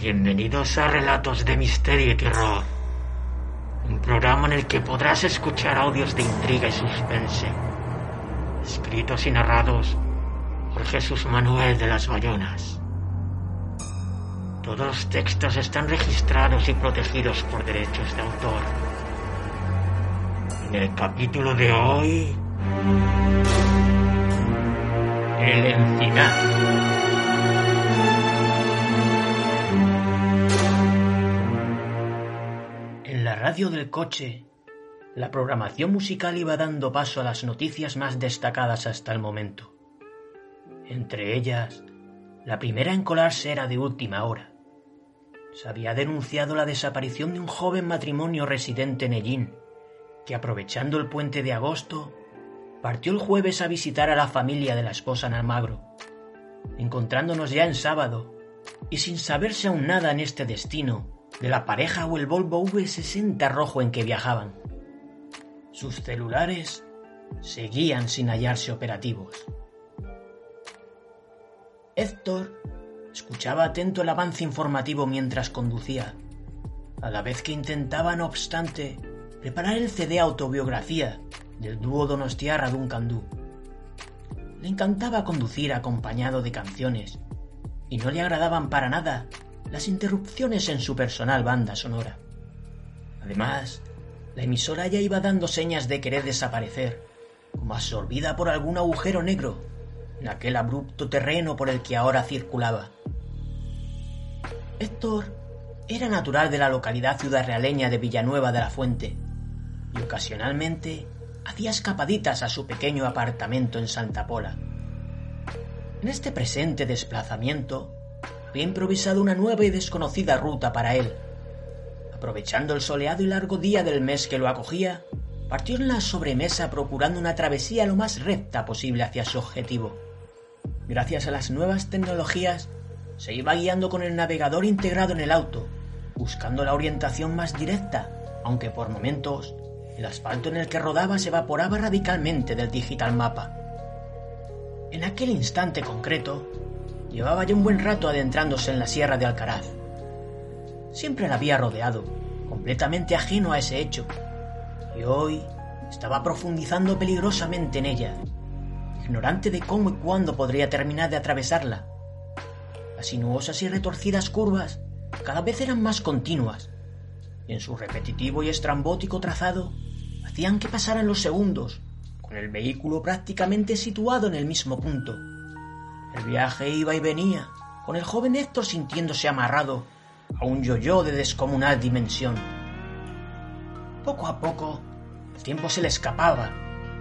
Bienvenidos a Relatos de Misterio y Terror, un programa en el que podrás escuchar audios de intriga y suspense, escritos y narrados por Jesús Manuel de las Bayonas. Todos los textos están registrados y protegidos por derechos de autor. En el capítulo de hoy... El Encinar. La radio del coche, la programación musical iba dando paso a las noticias más destacadas hasta el momento. Entre ellas, la primera en colarse era de última hora. Se había denunciado la desaparición de un joven matrimonio residente en Ellín, que aprovechando el puente de agosto, partió el jueves a visitar a la familia de la esposa en Almagro, encontrándonos ya en sábado, y sin saberse aún nada en este destino, de la pareja o el Volvo V60 rojo en que viajaban. Sus celulares seguían sin hallarse operativos. Héctor escuchaba atento el avance informativo mientras conducía, a la vez que intentaba, no obstante, preparar el CD autobiografía del dúo Donostiarra Duncandú. Le encantaba conducir acompañado de canciones, y no le agradaban para nada las interrupciones en su personal banda sonora. Además, la emisora ya iba dando señas de querer desaparecer, como absorbida por algún agujero negro en aquel abrupto terreno por el que ahora circulaba. Héctor era natural de la localidad ciudadrealeña de Villanueva de la Fuente y ocasionalmente hacía escapaditas a su pequeño apartamento en Santa Pola. En este presente desplazamiento había improvisado una nueva y desconocida ruta para él. Aprovechando el soleado y largo día del mes que lo acogía, partió en la sobremesa procurando una travesía lo más recta posible hacia su objetivo. Gracias a las nuevas tecnologías, se iba guiando con el navegador integrado en el auto, buscando la orientación más directa, aunque por momentos el asfalto en el que rodaba se evaporaba radicalmente del digital mapa. En aquel instante concreto, Llevaba ya un buen rato adentrándose en la sierra de Alcaraz. Siempre la había rodeado, completamente ajeno a ese hecho, y hoy estaba profundizando peligrosamente en ella, ignorante de cómo y cuándo podría terminar de atravesarla. Las sinuosas y retorcidas curvas cada vez eran más continuas, y en su repetitivo y estrambótico trazado hacían que pasaran los segundos, con el vehículo prácticamente situado en el mismo punto. El viaje iba y venía, con el joven Héctor sintiéndose amarrado a un yo-yo de descomunal dimensión. Poco a poco, el tiempo se le escapaba,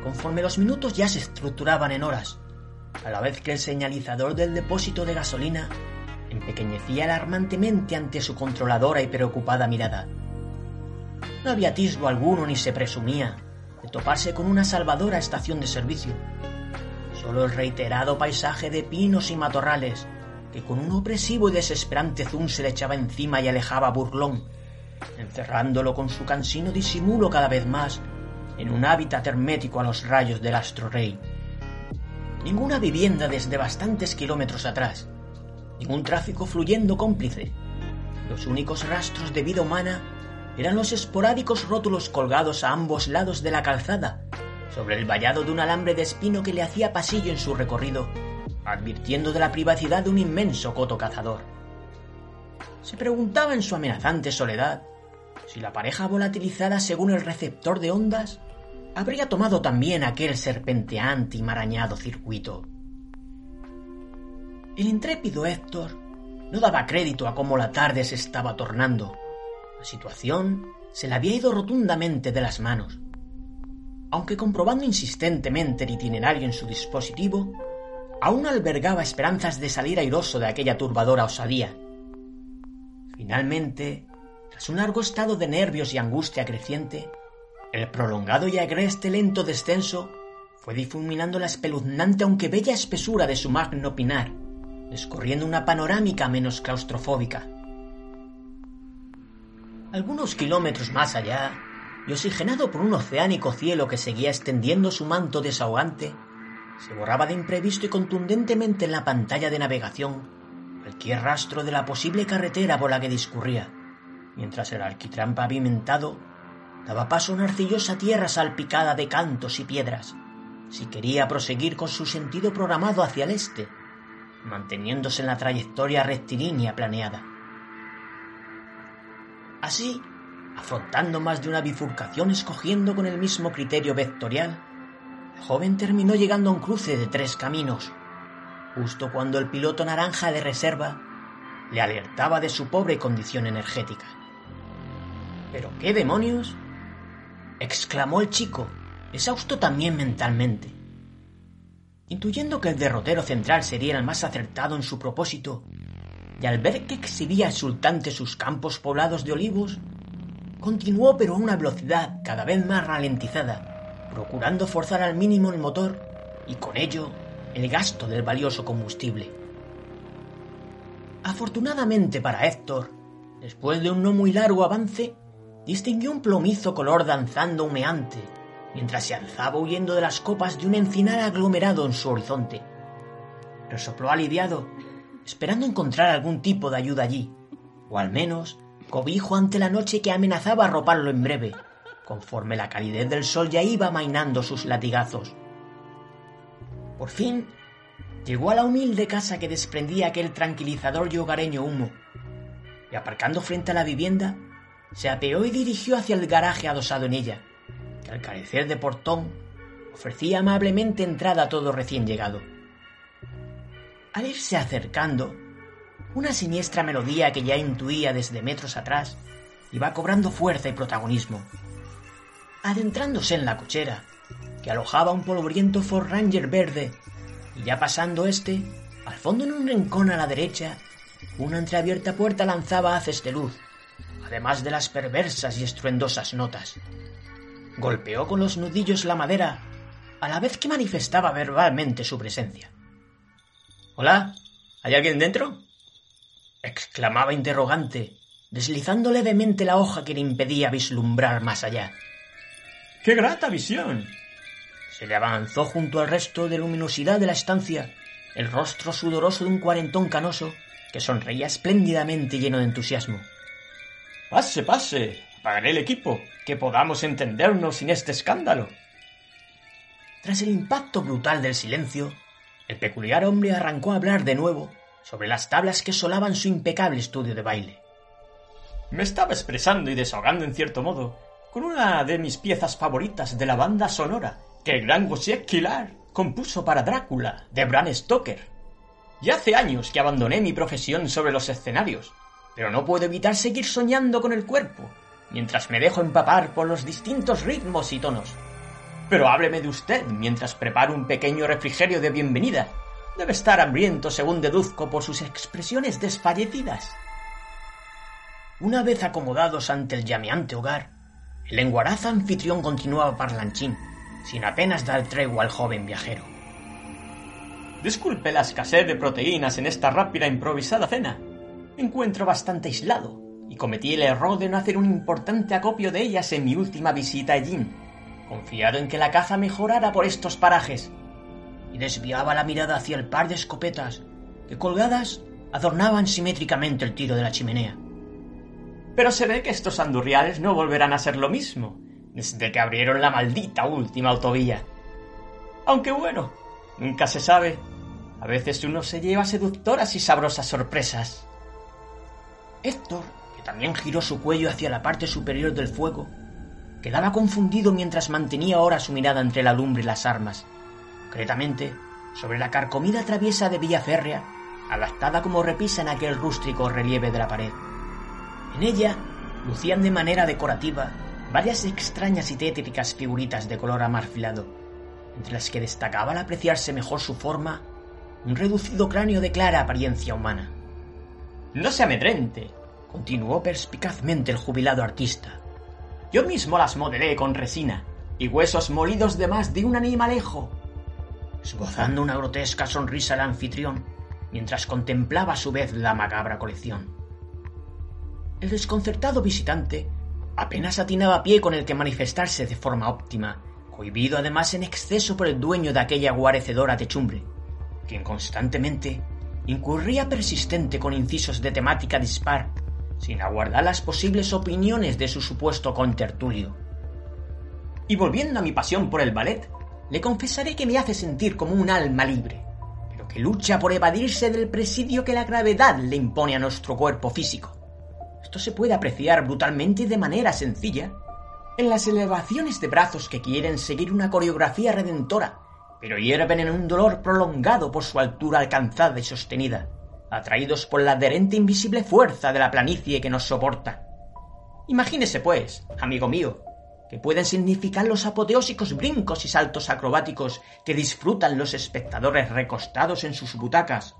conforme los minutos ya se estructuraban en horas, a la vez que el señalizador del depósito de gasolina empequeñecía alarmantemente ante su controladora y preocupada mirada. No había atisbo alguno ni se presumía de toparse con una salvadora estación de servicio, solo el reiterado paisaje de pinos y matorrales que con un opresivo y desesperante zoom se le echaba encima y alejaba Burlón, encerrándolo con su cansino disimulo cada vez más en un hábitat hermético a los rayos del astro rey. Ninguna vivienda desde bastantes kilómetros atrás, ningún tráfico fluyendo cómplice. Los únicos rastros de vida humana eran los esporádicos rótulos colgados a ambos lados de la calzada sobre el vallado de un alambre de espino que le hacía pasillo en su recorrido, advirtiendo de la privacidad de un inmenso coto cazador. Se preguntaba en su amenazante soledad si la pareja volatilizada según el receptor de ondas habría tomado también aquel serpenteante y marañado circuito. El intrépido Héctor no daba crédito a cómo la tarde se estaba tornando. La situación se le había ido rotundamente de las manos aunque comprobando insistentemente el itinerario en su dispositivo, aún albergaba esperanzas de salir airoso de aquella turbadora osadía. Finalmente, tras un largo estado de nervios y angustia creciente, el prolongado y agreste lento descenso fue difuminando la espeluznante aunque bella espesura de su magno pinar, descorriendo una panorámica menos claustrofóbica. Algunos kilómetros más allá, y oxigenado por un oceánico cielo que seguía extendiendo su manto desahogante, se borraba de imprevisto y contundentemente en la pantalla de navegación cualquier rastro de la posible carretera por la que discurría, mientras el alquitrán pavimentado daba paso a una arcillosa tierra salpicada de cantos y piedras, si quería proseguir con su sentido programado hacia el este, manteniéndose en la trayectoria rectilínea planeada. Así, afrontando más de una bifurcación escogiendo con el mismo criterio vectorial, el joven terminó llegando a un cruce de tres caminos, justo cuando el piloto naranja de reserva le alertaba de su pobre condición energética. ¿Pero qué demonios? exclamó el chico, exhausto también mentalmente. Intuyendo que el derrotero central sería el más acertado en su propósito, y al ver que exhibía exultante sus campos poblados de olivos, continuó pero a una velocidad cada vez más ralentizada, procurando forzar al mínimo el motor y con ello el gasto del valioso combustible. Afortunadamente para Héctor, después de un no muy largo avance, distinguió un plomizo color danzando humeante, mientras se alzaba huyendo de las copas de un encinar aglomerado en su horizonte. Resopló aliviado, esperando encontrar algún tipo de ayuda allí, o al menos cobijo ante la noche que amenazaba arroparlo en breve, conforme la calidez del sol ya iba amainando sus latigazos. Por fin, llegó a la humilde casa que desprendía aquel tranquilizador y hogareño humo, y aparcando frente a la vivienda, se apeó y dirigió hacia el garaje adosado en ella, que al carecer de portón ofrecía amablemente entrada a todo recién llegado. Al irse acercando, una siniestra melodía que ya intuía desde metros atrás iba cobrando fuerza y protagonismo. Adentrándose en la cochera, que alojaba un polvoriento Ford Ranger verde, y ya pasando este, al fondo en un rincón a la derecha, una entreabierta puerta lanzaba haces de luz, además de las perversas y estruendosas notas. Golpeó con los nudillos la madera, a la vez que manifestaba verbalmente su presencia. Hola, ¿hay alguien dentro? Exclamaba interrogante, deslizando levemente la hoja que le impedía vislumbrar más allá. ¡Qué grata visión! Se le avanzó junto al resto de luminosidad de la estancia el rostro sudoroso de un cuarentón canoso que sonreía espléndidamente lleno de entusiasmo. Pase, pase. Apagaré el equipo, que podamos entendernos sin este escándalo. Tras el impacto brutal del silencio, el peculiar hombre arrancó a hablar de nuevo sobre las tablas que solaban su impecable estudio de baile. Me estaba expresando y desahogando en cierto modo con una de mis piezas favoritas de la banda sonora que el gran Kilar compuso para Drácula de Bram Stoker. Y hace años que abandoné mi profesión sobre los escenarios, pero no puedo evitar seguir soñando con el cuerpo, mientras me dejo empapar por los distintos ritmos y tonos. Pero hábleme de usted mientras preparo un pequeño refrigerio de bienvenida. Debe estar hambriento, según deduzco por sus expresiones desfallecidas. Una vez acomodados ante el llameante hogar, el lenguaraz anfitrión continuaba parlanchín, sin apenas dar tregua al joven viajero. Disculpe la escasez de proteínas en esta rápida improvisada cena. Me encuentro bastante aislado y cometí el error de no hacer un importante acopio de ellas en mi última visita a Jin, confiado en que la caza mejorara por estos parajes, y desviaba la mirada hacia el par de escopetas que colgadas adornaban simétricamente el tiro de la chimenea. Pero se ve que estos andurriales no volverán a ser lo mismo desde que abrieron la maldita última autovía. Aunque bueno, nunca se sabe. A veces uno se lleva seductoras y sabrosas sorpresas. Héctor, que también giró su cuello hacia la parte superior del fuego, quedaba confundido mientras mantenía ahora su mirada entre la lumbre y las armas, concretamente sobre la carcomida traviesa de vía férrea, adaptada como repisa en aquel rústico relieve de la pared. En ella lucían de manera decorativa varias extrañas y tétricas figuritas de color amarfilado, entre las que destacaba al apreciarse mejor su forma un reducido cráneo de clara apariencia humana. No se amedrente, continuó perspicazmente el jubilado artista. Yo mismo las modelé con resina y huesos molidos de más de un animalejo. Esbozando una grotesca sonrisa al anfitrión, mientras contemplaba a su vez la macabra colección. El desconcertado visitante apenas atinaba pie con el que manifestarse de forma óptima, cohibido además en exceso por el dueño de aquella guarecedora techumbre, quien constantemente incurría persistente con incisos de temática dispar, sin aguardar las posibles opiniones de su supuesto contertulio. Y volviendo a mi pasión por el ballet, le confesaré que me hace sentir como un alma libre, pero que lucha por evadirse del presidio que la gravedad le impone a nuestro cuerpo físico. Esto se puede apreciar brutalmente y de manera sencilla en las elevaciones de brazos que quieren seguir una coreografía redentora, pero hierven en un dolor prolongado por su altura alcanzada y sostenida, atraídos por la adherente invisible fuerza de la planicie que nos soporta. Imagínese, pues, amigo mío, que pueden significar los apoteósicos brincos y saltos acrobáticos que disfrutan los espectadores recostados en sus butacas,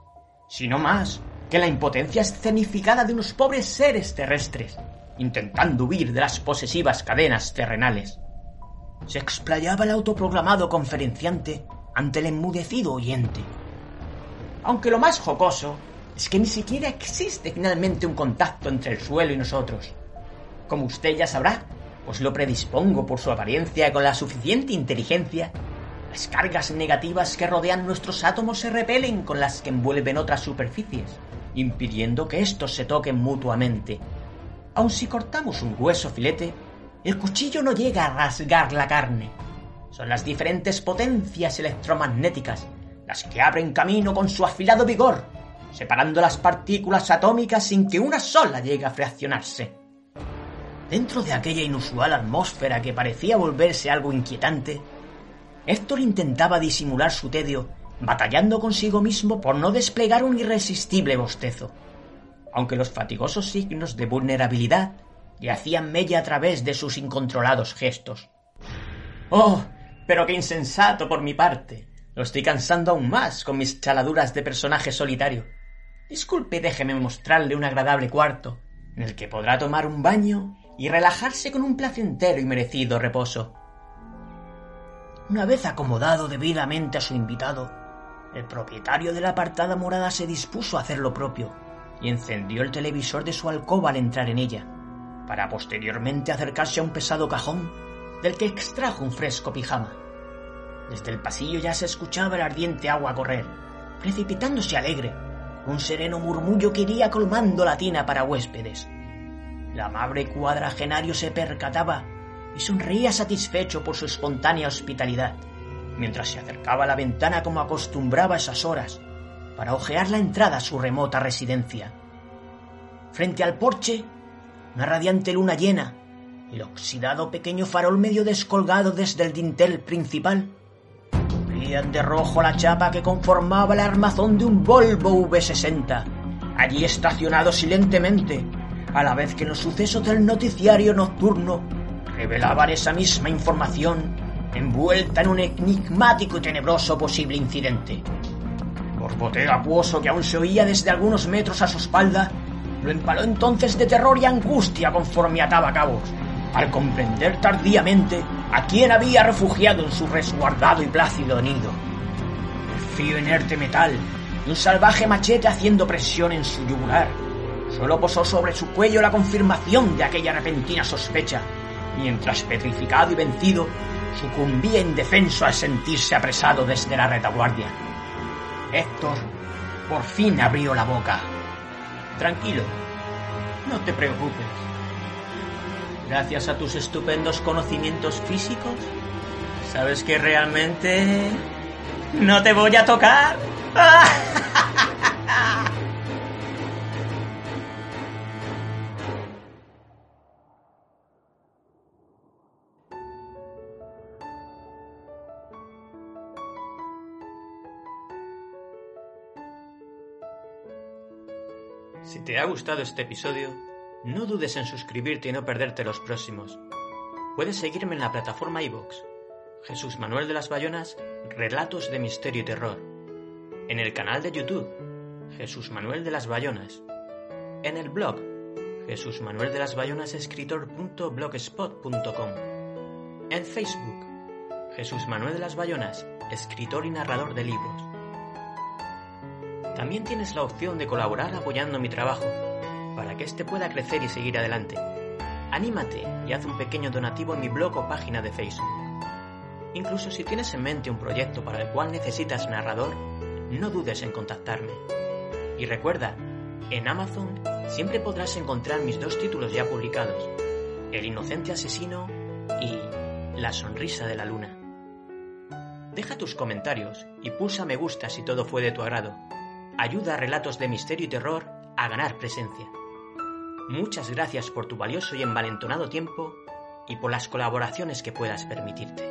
sino más que la impotencia escenificada de unos pobres seres terrestres, intentando huir de las posesivas cadenas terrenales. Se explayaba el autoproclamado conferenciante ante el enmudecido oyente. Aunque lo más jocoso es que ni siquiera existe finalmente un contacto entre el suelo y nosotros. Como usted ya sabrá, pues lo predispongo por su apariencia con la suficiente inteligencia, las cargas negativas que rodean nuestros átomos se repelen con las que envuelven otras superficies, impidiendo que éstos se toquen mutuamente. Aun si cortamos un hueso filete, el cuchillo no llega a rasgar la carne. Son las diferentes potencias electromagnéticas las que abren camino con su afilado vigor, separando las partículas atómicas sin que una sola llegue a fraccionarse. Dentro de aquella inusual atmósfera que parecía volverse algo inquietante, Héctor intentaba disimular su tedio, batallando consigo mismo por no desplegar un irresistible bostezo. Aunque los fatigosos signos de vulnerabilidad le hacían mella a través de sus incontrolados gestos. ¡Oh! Pero qué insensato por mi parte. Lo estoy cansando aún más con mis chaladuras de personaje solitario. Disculpe, déjeme mostrarle un agradable cuarto, en el que podrá tomar un baño y relajarse con un placentero y merecido reposo. Una vez acomodado debidamente a su invitado, el propietario de la apartada morada se dispuso a hacer lo propio y encendió el televisor de su alcoba al entrar en ella, para posteriormente acercarse a un pesado cajón del que extrajo un fresco pijama. Desde el pasillo ya se escuchaba el ardiente agua correr, precipitándose alegre, un sereno murmullo que iría colmando la tina para huéspedes. El amable cuadragenario se percataba y sonreía satisfecho por su espontánea hospitalidad, mientras se acercaba a la ventana como acostumbraba a esas horas, para ojear la entrada a su remota residencia. Frente al porche, una radiante luna llena, el oxidado pequeño farol medio descolgado desde el dintel principal, cubrían de rojo la chapa que conformaba el armazón de un Volvo V60, allí estacionado silentemente, a la vez que los sucesos del noticiario nocturno revelaban esa misma información envuelta en un enigmático y tenebroso posible incidente. Borboteo acuoso que aún se oía desde algunos metros a su espalda lo empaló entonces de terror y angustia conforme ataba cabos, al comprender tardíamente a quién había refugiado en su resguardado y plácido nido. El frío inerte metal y un salvaje machete haciendo presión en su yugular Solo posó sobre su cuello la confirmación de aquella repentina sospecha, mientras petrificado y vencido, sucumbía indefenso al sentirse apresado desde la retaguardia. Héctor por fin abrió la boca. Tranquilo, no te preocupes. Gracias a tus estupendos conocimientos físicos, sabes que realmente no te voy a tocar. Si te ha gustado este episodio, no dudes en suscribirte y no perderte los próximos. Puedes seguirme en la plataforma iVoox. Jesús Manuel de las Bayonas, Relatos de Misterio y Terror. en el canal de YouTube Jesús Manuel de las Bayonas, en el blog Jesús Manuel de las Bayonas escritor.blogspot.com, en Facebook Jesús Manuel de las Bayonas, escritor y narrador de libros. También tienes la opción de colaborar apoyando mi trabajo para que éste pueda crecer y seguir adelante. Anímate y haz un pequeño donativo en mi blog o página de Facebook. Incluso si tienes en mente un proyecto para el cual necesitas narrador, no dudes en contactarme. Y recuerda, en Amazon siempre podrás encontrar mis dos títulos ya publicados, El inocente asesino y La sonrisa de la luna. Deja tus comentarios y pulsa me gusta si todo fue de tu agrado. Ayuda a Relatos de Misterio y Terror a ganar presencia. Muchas gracias por tu valioso y envalentonado tiempo y por las colaboraciones que puedas permitirte.